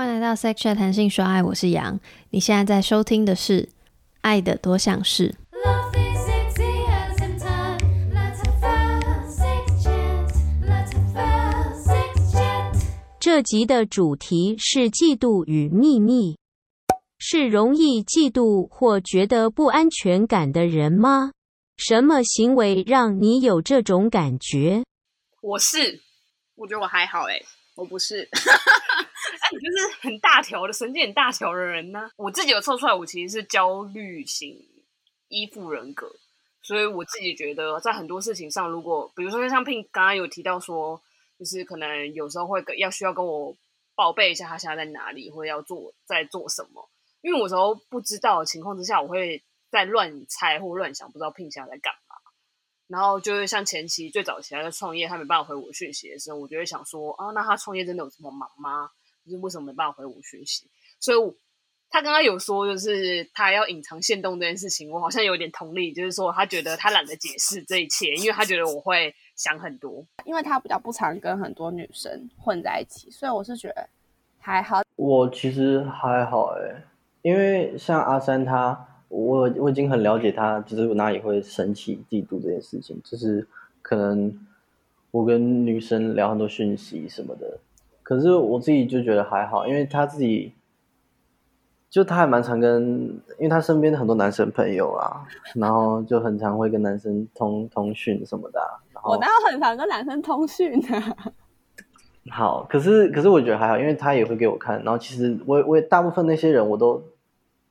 欢迎来到 Sex Chat 谈性说爱，我是杨。你现在在收听的是《爱的多项式》。这集的主题是嫉妒与秘密。是容易嫉妒或觉得不安全感的人吗？什么行为让你有这种感觉？我是，我觉得我还好哎、我不是。哎，你就是很大条的神经很大条的人呢、我自己有测出来，我其实是焦虑型依附人格，所以我自己觉得在很多事情上，如果比如说像 Pink 刚刚有提到说，就是可能有时候会跟要需要跟我报备一下他现在在哪里，或者要做在做什么，因为我有时候不知道情况之下，我会在乱猜或乱想，不知道 Pink 现在在干嘛。然后就是像前期最早期他在创业，他没办法回我讯息的时候，我就会想说啊，那他创业真的有这么忙吗？就是为什么没办法回我讯息？所以我他刚刚有说，就是他要隐藏限动这件事情，我好像有点同理，就是说他觉得他懒得解释这一切，因为他觉得我会想很多。因为他比较不常跟很多女生混在一起，所以我是觉得还好。我其实还好哎，因为像阿三他，我我已经很了解他，就是我哪里会生气、嫉妒这件事情，就是可能我跟女生聊很多讯息什么的，可是我自己就觉得还好，因为他自己就他还蛮常跟，因为他身边的很多男生朋友啊，然后就很常会跟男生通通讯什么的啊、然后我哪有很常跟男生通讯呢、好，可是可是我觉得还好，因为他也会给我看，然后其实我我也大部分那些人我都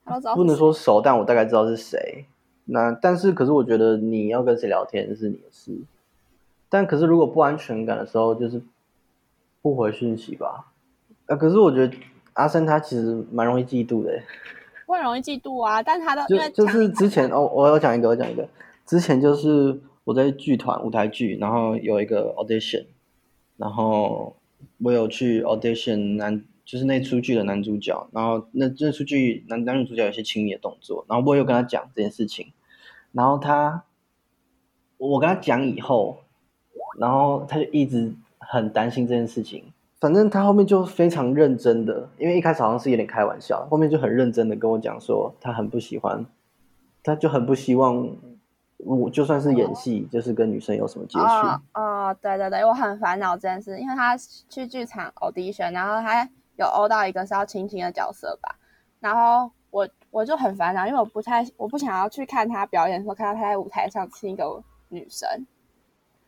他知道不能是说熟，但我大概知道是谁。那但是可是我觉得你要跟谁聊天是你的事，但可是如果不安全感的时候，就是不回讯息吧。啊，可是我觉得阿森他其实蛮容易嫉妒的欸，我很容易嫉妒啊，但他的就因为就是之前哦，我要讲一个，我讲一个，之前就是我在剧团舞台剧，然后有一个 audition，然后我有去 audition 男，就是那出剧的男主角，然后那那出剧男男女主角有些亲密的动作，然后我有跟他讲这件事情，然后他，我跟他讲以后，然后他就一直很担心这件事情。反正他后面就非常认真的，因为一开始好像是有点开玩笑，后面就很认真的跟我讲说，他很不喜欢，他就很不希望我就算是演戏，就是跟女生有什么接触。哦哦，对对对，我很烦恼这件事，因为他去剧场 audition，然后他有欧到一个是要亲亲的角色吧，然后我我就很烦恼，因为我不太我不想要去看他表演的时候看到他在舞台上亲一个女生，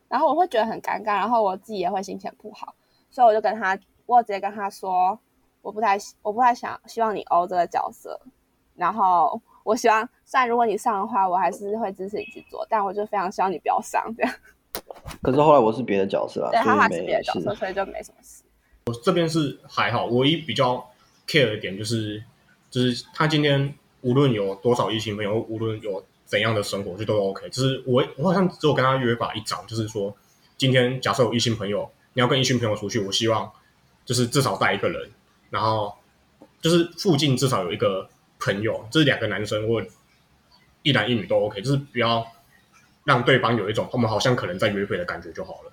然后我会觉得很尴尬，然后我自己也会心情不好，所以我就跟他，我直接跟他说，我不太我不太想希望你欧这个角色，然后我希望，虽然如果你上的话，我还是会支持你去做，但我就非常希望你不要上这样。可是后来我是别的角色啊，对，他还是别的角色，。所以就没什么事。我这边是还好，唯一比较 care 的点就是，就是他今天无论有多少异性朋友，无论有怎样的生活，就都 OK。就是我我好像只有跟他约法一章，就是说，今天假设有异性朋友，你要跟异性朋友出去，我希望就是至少带一个人，然后就是附近至少有一个朋友，就是两个男生或一男一女都 OK，就是不要让对方有一种我们好像可能在约会的感觉就好了。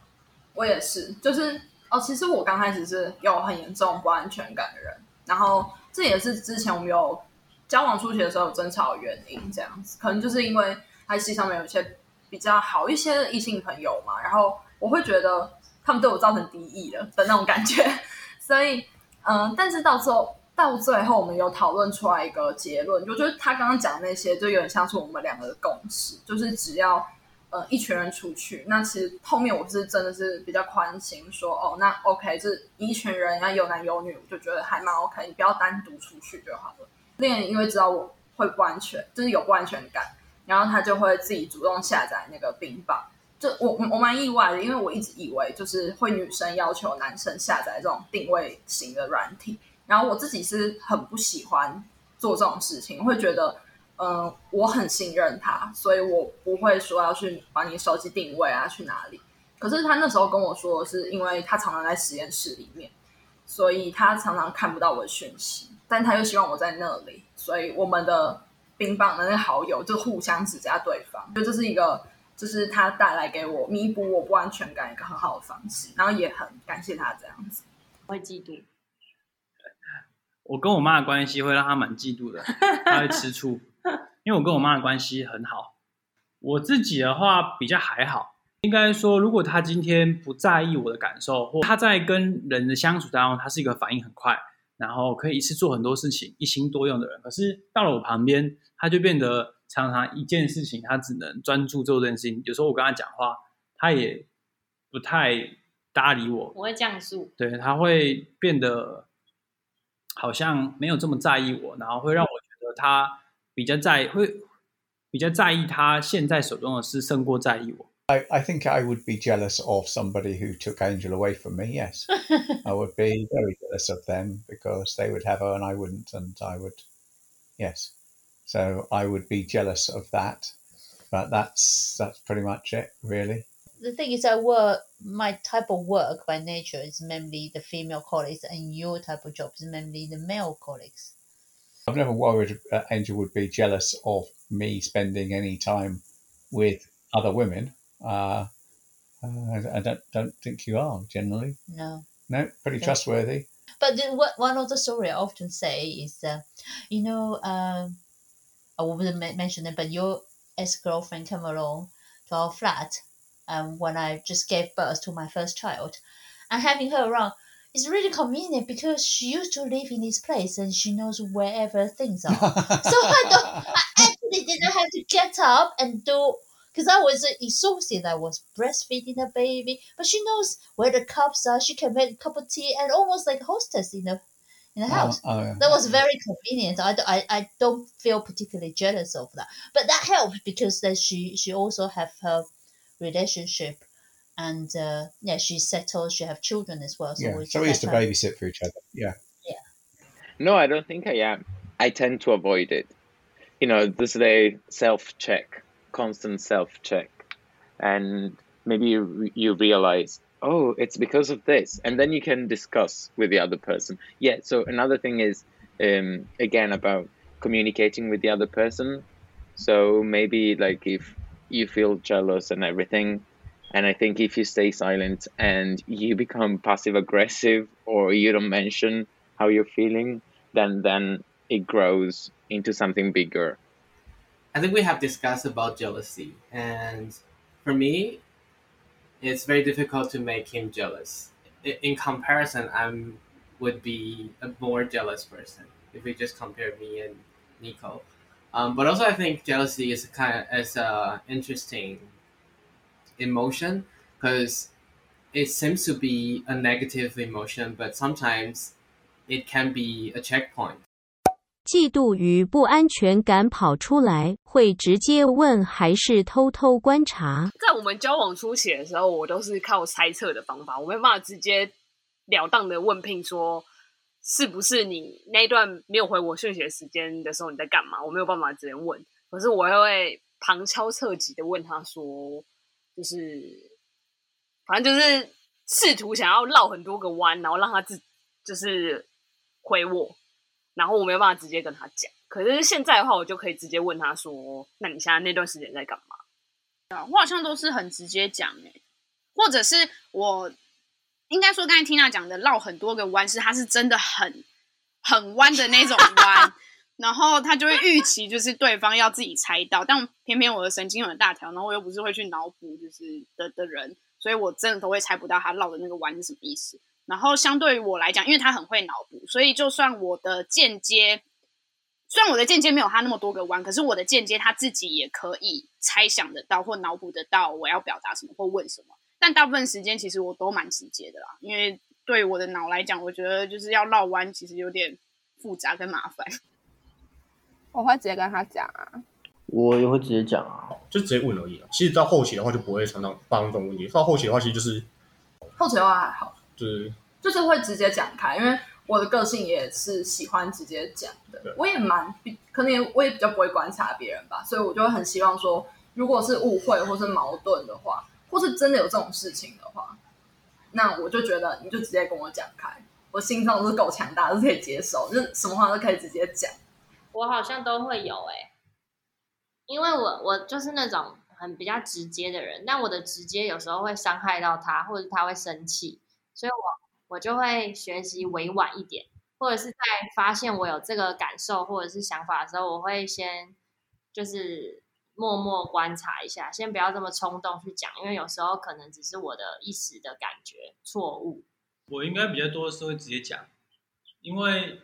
我也是，就是哦，其实我刚开始是有很严重不安全感的人，然后这也是之前我们有交往初期的时候有争吵的原因，这样子，可能就是因为在戏上面有一些比较好一些的异性朋友嘛，然后我会觉得他们对我造成敌意了的那种感觉，所以嗯，但是到最后到最后我们有讨论出来一个结论，就就是他刚刚讲的那些，就有点像是我们两个的共识，就是只要。呃，一群人出去，那其实后面我是真的是比较宽心，说哦，那 OK，就是一群人要有男有女，我就觉得还蛮 OK，你不要单独出去就好了。恋人因为知道我会不安全，就是有不安全感，然后他就会自己主动下载那个冰棒。就我我蛮意外的，因为我一直以为就是会女生要求男生下载这种定位型的软体，然后我自己是很不喜欢做这种事情，会觉得。嗯，我很信任他，所以我不会说要去把你手机定位啊，去哪里。可是他那时候跟我说，是因为他常常在实验室里面，所以他常常看不到我的讯息，但他又希望我在那里，所以我们的冰棒的那个好友就互相指加对方，就这是一个，就是他带来给我弥补我不安全感一个很好的方式，然后也很感谢他这样子。会嫉妒，我跟我妈的关系会让她蛮嫉妒的，她会吃醋，因为我跟我妈的关系很好。我自己的话比较还好，应该说，如果她今天不在意我的感受，或她在跟人的相处当中，她是一个反应很快，然后可以一次做很多事情、一心多用的人。可是到了我旁边，她就变得常常一件事情，她只能专注做这件事情。有时候我跟她讲话，她也不太搭理我，我会降速。对，他会变得好像没有这么在意我，然后会让我觉得他比较在会比较在意他现在手中的事，胜过在意我。 I, I think I would be jealous of somebody who took Angel away from me. Yes, I would be very jealous of them because they would have her and I wouldn't, and I would, yes. So I would be jealous of that, but that's that's pretty much it, really. the thing is, I work my type of work by nature is mainly the female colleagues, and your type of job is mainly the male colleagues. I've never worried uh, Angel would be jealous of me spending any time with other women. Uh, uh, I don't don't think you are generally. No, No, pretty Yeah. trustworthy. but the, what, one of the story I often say is, uh, you know, um, I wouldn't mention it, but your ex girlfriend came along to our flat, um, when I just gave birth to my first child, and having her around. Is really convenient because she used to live in this place and she knows wherever things are. so I don't, I actually didn't have to get up and do because I was exhausted. I was breastfeeding the baby, but she knows where the cups are. She can make a cup of tea and almost like hostess in the in the house. Oh, yeah. That was very convenient. I, I, I don't feel particularly jealous of that, but that helped because then she she also have her relationship. And uh, yeah, she's settled. She have children as well. So yeah. we So we used to her- babysit for each other. Yeah. Yeah. No, I don't think I am. I tend to avoid it. You know, this is a self check, constant self check. And maybe you, you realize, oh, it's because of this. And then you can discuss with the other person. Yeah, so another thing is, um, again, about communicating with the other person. So maybe, like, if you feel jealous and everything, and I think if you stay silent and you become passive aggressive or you don't mention how you're feeling, then then it grows into something bigger. I think we have discussed about jealousy, and for me, it's very difficult to make him jealous. In comparison, I'm would be a more jealous person if we just compare me and Nico. Um, but also, I think jealousy is a kind of is a interesting emotion because it seems to be a negative emotion, but sometimes it can be a checkpoint. 嫉妒与不安全感跑出来，会直接问还是偷偷观察？在我们交往初期的时候，我都是靠猜测的方法，我没办法直接了当的问聘说是不是你那一段没有回我讯息的时间的时候你在干嘛，我没有办法直接问，可是我会旁敲侧击的问他说，就是反正就是试图想要绕很多个弯，然后让他自就是回我，然后我没有办法直接跟他讲。可是现在的话，我就可以直接问他说：“那你现在那段时间在干嘛？”啊，我好像都是很直接讲诶，或者是我应该说刚才缇娜讲的绕很多个弯，是他是真的很很弯的那种弯，然后他就会预期就是对方要自己猜到，但偏偏我的神经很大条，然后我又不是会去脑补就是的的人，所以我真的都会猜不到他绕的那个弯是什么意思。然后相对于我来讲，因为他很会脑补，所以就算我的间接，虽然我的间接没有他那么多个弯，可是我的间接他自己也可以猜想得到或脑补得到我要表达什么或问什么。但大部分时间其实我都蛮直接的啦，因为对我的脑来讲，我觉得就是要绕弯其实有点复杂跟麻烦。我会直接跟他讲啊，我也会直接讲啊，就直接问而已啊。其实到后期的话就不会常常发生这种问题，到后期的话其实就是后期的话还好，就是就是会直接讲开，因为我的个性也是喜欢直接讲的。我也蛮比，可能也我也比较不会观察别人吧，所以我就会很希望说，如果是误会或是矛盾的话，或是真的有这种事情的话，那我就觉得你就直接跟我讲开，我心脏是够强大，是可以接受，就是什么话都可以直接讲。我好像都会有哎、因为我我就是那种很比较直接的人，但我的直接有时候会伤害到他，或者他会生气，所以我我就会学习委婉一点，或者是在发现我有这个感受或者是想法的时候，我会先就是默默观察一下，先不要这么冲动去讲，因为有时候可能只是我的一时的感觉错误。我应该比较多的是会直接讲，因为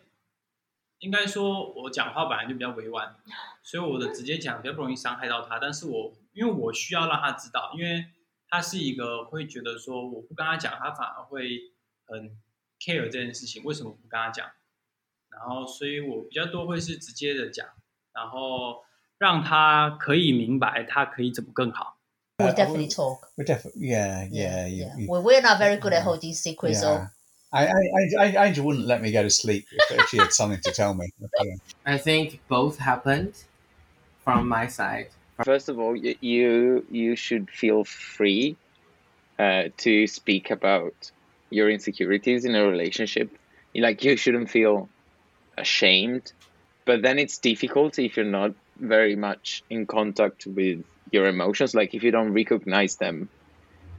应该说我讲话本来就比较委婉，所以我的直接讲比较不容易伤害到他。但是我因为我需要让他知道，因为他是一个会觉得说我不跟他讲，他反而会很 care 这件事情，为什么不跟他讲？然后所以我比较多会是直接的讲，然后让他可以明白他可以怎么更好。We definitely talk. We definitely, yeah, yeah. We we're not very good at holding secrets. So yeah. I, I, I, Angel wouldn't let me go to sleep if, if she had something to tell me. I think both happened from my side. First of all, you you should feel free uh, to speak about your insecurities in a relationship. Like you shouldn't feel ashamed, but then it's difficult if you're not very much in contact with your emotions. Like if you don't recognize them,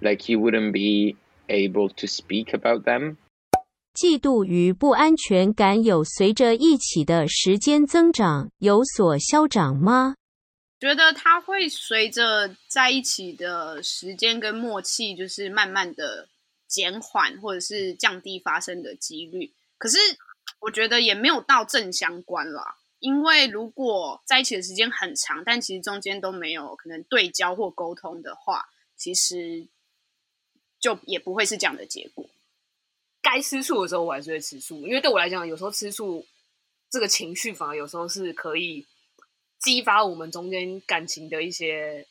like you wouldn't be able to speak about them. 嫉妒与不安全感有随着一起的时间增长有所消长吗？觉得它会随着在一起的时间跟默契，就是慢慢的减缓或者是降低发生的几率。可是我觉得也没有到正相关啦，因为如果在一起的时间很长，但其实中间都没有可能对焦或沟通的话，其实就也不会是这样的结果。该吃醋的时候，我还是会吃醋，因为对我来讲，有时候吃醋这个情绪，反而有时候是可以激发我们中间感情的一些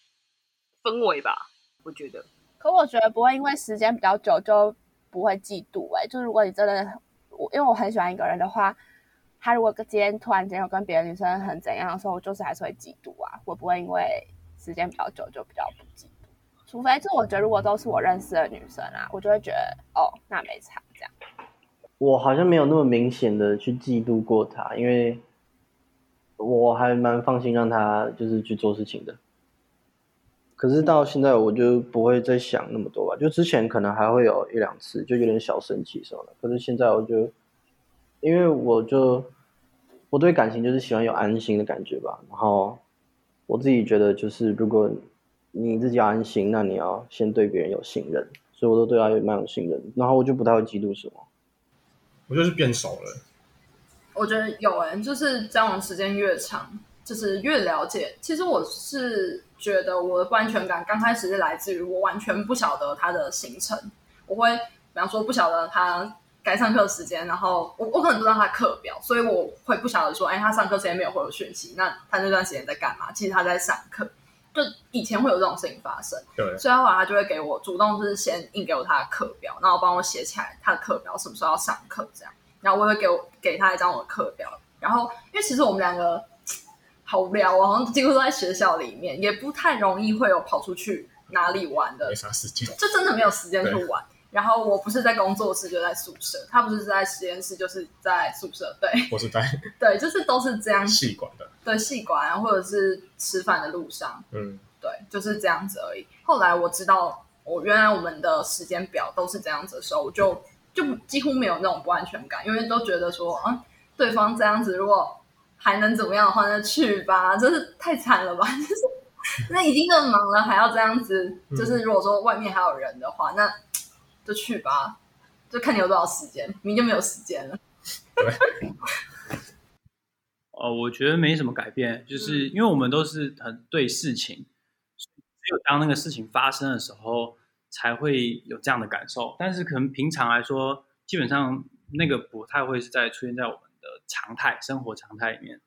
氛围吧。我觉得，可我觉得不会因为时间比较久就不会嫉妒哎、就是如果你真的我因为我很喜欢一个人的话，他如果今天突然间有跟别的女生很怎样的时候，我就是还是会嫉妒啊，我不会因为时间比较久就比较不嫉妒。除非就我觉得如果都是我认识的女生啊，我就会觉得哦那没差。我好像没有那么明显的去嫉妒过他，因为我还蛮放心让他就是去做事情的。可是到现在我就不会再想那么多吧，就之前可能还会有一两次就有点小生气什么的，可是现在我就因为我就我对感情就是喜欢有安心的感觉吧，然后我自己觉得就是如果你自己要安心，那你要先对别人有信任，所以我都对他有蛮有信任，然后我就不太会嫉妒什么。我就是变熟了。我觉得有哎、就是交往时间越长，就是越了解。其实我是觉得我的不安全感刚开始是来自于我完全不晓得他的行程，我会比方说不晓得他该上课的时间，然后我我可能不知道他课表，所以我会不晓得说，哎，他上课时间没有回我讯息，那他那段时间在干嘛？其实他在上课，就以前会有这种事情发生。对，所以后来他就会给我主动就是先印给我他的课表，然后帮我写起来他的课表什么时候要上课这样，然后我也会给我给他一张我的课表，然后因为其实我们两个好无聊哦，好像几乎都在学校里面，也不太容易会有跑出去哪里玩的没，啥时间。就真的没有时间去玩。然后我不是在工作室，就在宿舍；他不是在实验室，就是在宿舍。对我是在 对，就是都是这样。细管的，对，戏馆啊，或者是吃饭的路上，嗯，对，就是这样子而已。后来我知道，我原来我们的时间表都是这样子的时候，我就就几乎没有那种不安全感，因为都觉得说，嗯，对方这样子，如果还能怎么样的话，那去吧，真是太惨了吧，就是 那已经那么忙了，还要这样子，就是如果说外面还有人的话，那就去吧，就看你有多少时间，明天就没有时间了。哦，我觉得没什么改变，就是因为我们都是很对事情，只有当那个事情发生的时候，才会有这样的感受。但是可能平常来说，基本上那个不太会是在出现在我们的常态生活常态里面。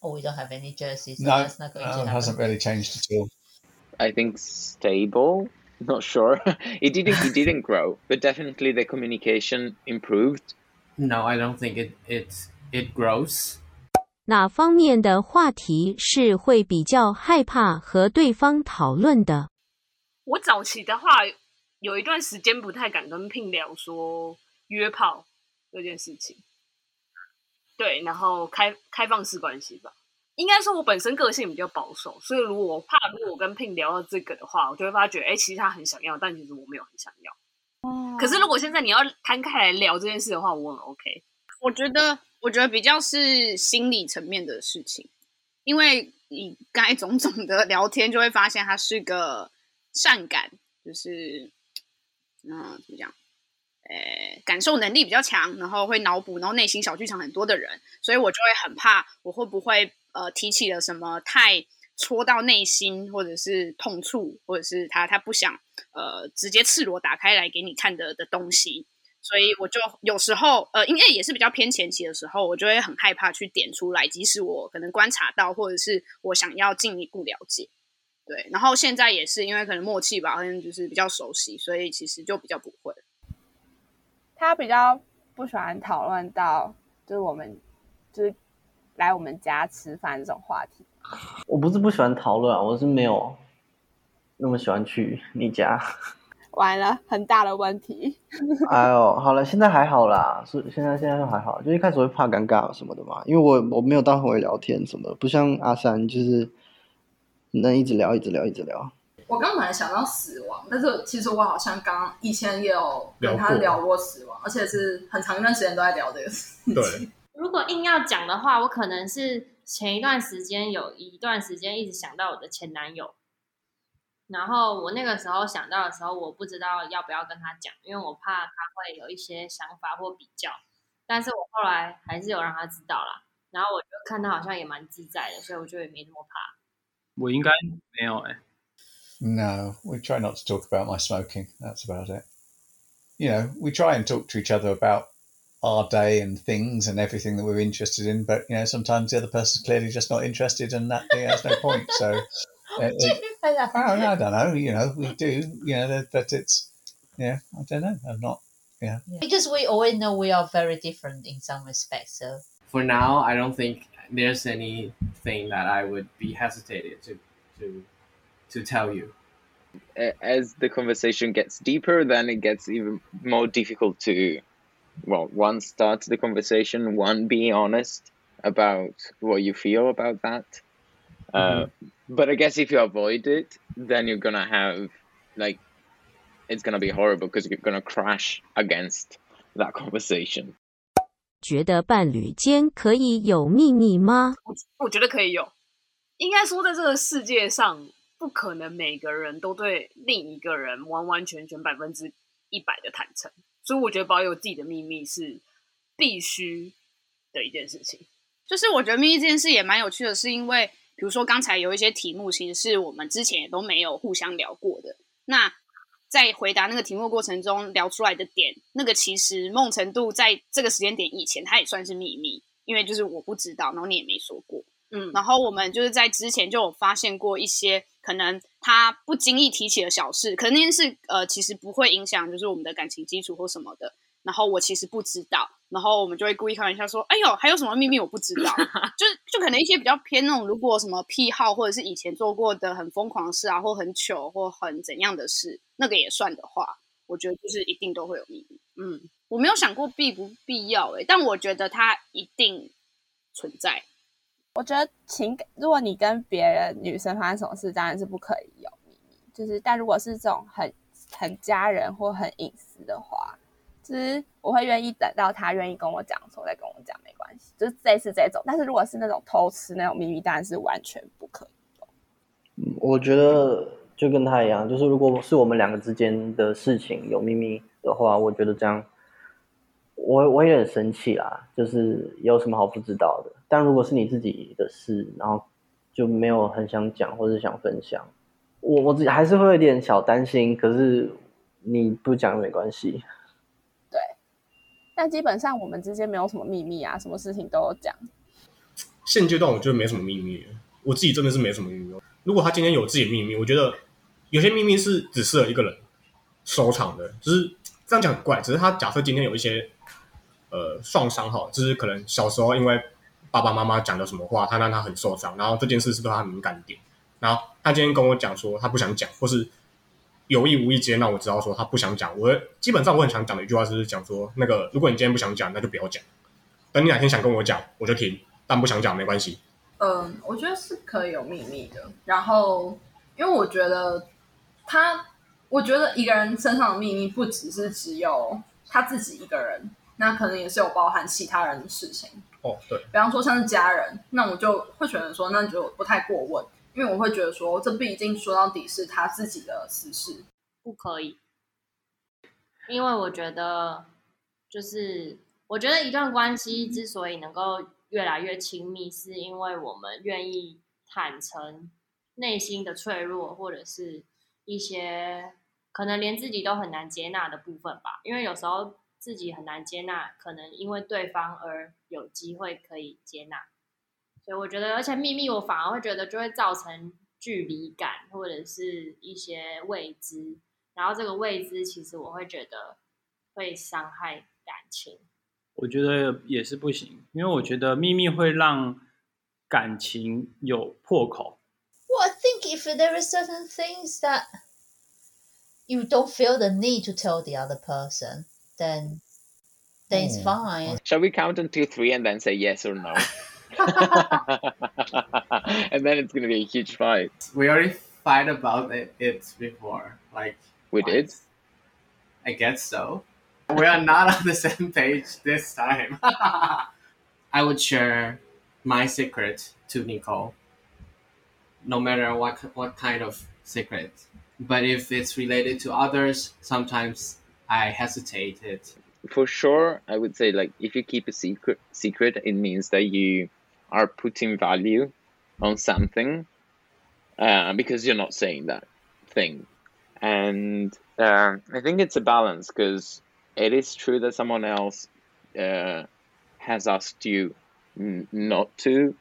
Oh, we don't have any jersey, so No, that's not going uh, to it happen. hasn't really changed at all. I think stable. Not sure. it didn't. It didn't grow, but definitely the communication improved. No, I don't think it it it grows. 哪方面的话题是会比较害怕和对方讨论的？我早期的话，有一段时间不太敢跟聘聊说约炮这件事情。对，然后开开放式关系吧。应该说，我本身个性比较保守，所以如果我怕，如果我跟 Pin 聊到这个的话，我就会发觉，哎，其实他很想要，但其实我没有很想要。哦可是如果现在你要摊开来聊这件事的话，我很 OK。我觉得，我觉得比较是心理层面的事情，因为你刚才种种的聊天，就会发现他是个善感，就是嗯，怎么讲？呃，感受能力比较强，然后会脑补，然后内心小剧场很多的人，所以我就会很怕我会不会呃提起了什么太戳到内心，或者是痛处，或者是他他不想呃直接赤裸打开来给你看的的东西，所以我就有时候呃，因为也是比较偏前期的时候，我就会很害怕去点出来，即使我可能观察到，或者是我想要进一步了解。对，然后现在也是因为可能默契吧，好像就是比较熟悉，所以其实就比较不会。他比较不喜欢讨论到就是我们就是来我们家吃饭这种话题。我不是不喜欢讨论啊，我是没有那么喜欢去你家。完了，很大的问题。哎呦，好了，现在还好啦，是现在现在就还好，就一开始会怕尴尬什么的嘛，因为我我没有到很会聊天什么的，不像阿三就是能一直聊一直聊一直聊。我刚本来想到死亡，但是其实我好像刚以前也有跟他聊过聊过死亡，而且是很长一段时间都在聊这个事情。对，如果硬要讲的话，我可能是前一段时间有一段时间一直想到我的前男友，然后我那个时候想到的时候，我不知道要不要跟他讲，因为我怕他会有一些想法或比较，但是我后来还是有让他知道啦。然后我就看他好像也蛮自在的，所以我就也没那么怕。我应该没有哎、No, we try not to talk about my smoking. That's about it. You know, we try and talk to each other about our day and things and everything that we're interested in, but you know, sometimes the other person's clearly just not interested, and that yeah, there's no point. So, uh, it, I, I don't know. You know, we do. You know, but it's yeah, I don't know. I'm not. Yeah. Because we always know we are very different in some respects. So For now, I don't think there's anything that I would be hesitated to to to tell you. As the conversation gets deeper, then it gets even more difficult to, well, one start the conversation, one be honest about what you feel about that. Uh, but I guess if you avoid it, then you're gonna have like it's gonna be horrible because you're gonna crash against that conversation. 觉得伴侣间可以有秘密吗？我觉得可以有。应该说，在这个世界上，不可能每个人都对另一个人完完全全百分之一百的坦诚， 所以我觉得保有自己的秘密是必须的一件事情。就是我觉得秘密这件事也蛮有趣的，是因为比如说刚才有一些题目，其实是我们之前也都没有互相聊过的。那在回答那个题目过程中聊出来的点，那个其实某种程度在这个时间点以前，它也算是秘密，因为就是我不知道，然后你也没说过。嗯，然后我们就是在之前就有发现过一些可能他不经意提起的小事，可能那件事呃其实不会影响就是我们的感情基础或什么的。然后我其实不知道，然后我们就会故意开玩笑说：“哎呦，还有什么秘密我不知道？” 就是就可能一些比较偏那种，如果什么癖好或者是以前做过的很疯狂的事啊，或很糗或很怎样的事，那个也算的话，我觉得就是一定都会有秘密。嗯，我没有想过必不必要诶、但我觉得它一定存在。我觉得情感，如果你跟别人女生发生什么事，当然是不可以有秘密。就是，但如果是这种很很家人或很隐私的话，就是我会愿意等到他愿意跟我讲的时候再跟我讲，没关系。就是类似这种，但是如果是那种偷吃那种秘密，当然是完全不可以。我觉得就跟他一样，就是如果是我们两个之间的事情有秘密的话，我觉得这样，我我也很生气啦。就是有什么好不知道的？但如果是你自己的事，然后就没有很想讲或者想分享，我我自己还是会有点小担心。可是你不讲没关系。对但基本上我们之间没有什么秘密啊，什么事情都有讲。现阶段我觉得没什么秘密，我自己真的是没什么秘密。如果他今天有自己的秘密，我觉得有些秘密是只适合一个人收藏的，就是这样讲很怪。只是他假设今天有一些呃创伤哈，就是可能小时候因为爸爸妈妈讲的什么话，他让他很受伤，然后这件事是对他敏感点，然后他今天跟我讲说他不想讲，或是有意无意间让我知道说他不想讲。我基本上我很想讲的一句话就是讲说，那个如果你今天不想讲，那就不要讲，等你哪天想跟我讲，我就听。但不想讲没关系。嗯，我觉得是可以有秘密的。然后，因为我觉得他，我觉得一个人身上的秘密不只是只有他自己一个人。那可能也是有包含其他人的事情。哦，对，比方说像是家人，那我就会选择说，那就不太过问，因为我会觉得说，这毕竟说到底是他自己的私事，不可以，因为我觉得，就是我觉得一段关系之所以能够越来越亲密，是因为我们愿意坦诚内心的脆弱，或者是一些可能连自己都很难接纳的部分吧。因为有时候自己很难接纳，可能因为对方而有机会可以接纳。所以我觉得，而且秘密我反而会觉得就会造成距离感，或者是一些未知。然后这个未知，其实我会觉得会伤害感情。我觉得也是不行，因为我觉得秘密会让感情有破口。Well, I think if there are certain things that you don't feel the need to tell the other person, then then it's hmm. fine. Shall we count until three and then say yes or no? and then it's gonna be a huge fight. We already fight about it, it before. Like We did. I guess so. We are not on the same page this time. I would share my secret to Nicole, no matter what what kind of secret. But if it's related to others, sometimes I hesitated. For sure, I would say like if you keep a secret, secret, it means that you are putting value on something, uh, because you're not saying that thing, and uh, I think it's a balance because it is true that someone else uh, has asked you n- not to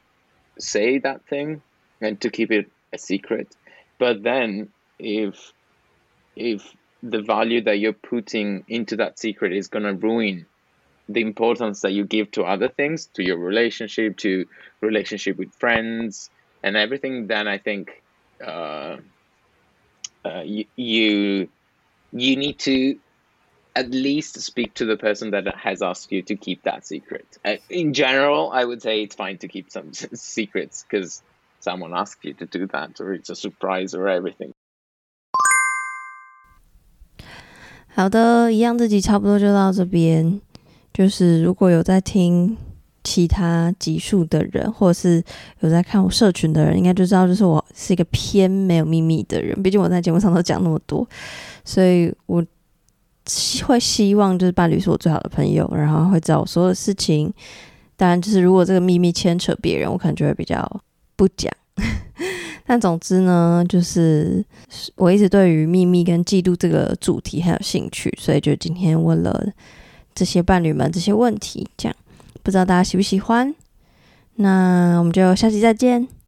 say that thing and to keep it a secret, but then if if the value that you're putting into that secret is going to ruin the importance that you give to other things to your relationship to relationship with friends and everything then i think uh, uh, you, you you need to at least speak to the person that has asked you to keep that secret. Uh, in general i would say it's fine to keep some secrets because someone asked you to do that or it's a surprise or everything 好的，一样这集差不多就到这边。就是如果有在听其他集数的人，或者是有在看我社群的人，应该就知道，就是我是一个偏没有秘密的人。毕竟我在节目上都讲那么多，所以我会希望就是伴侣是我最好的朋友，然后会知道我所有的事情。当然，就是如果这个秘密牵扯别人，我可能就会比较不讲。但总之呢，就是我一直对于秘密跟嫉妒这个主题很有兴趣，所以就今天问了这些伴侣们这些问题，这样不知道大家喜不喜欢？那我们就下期再见。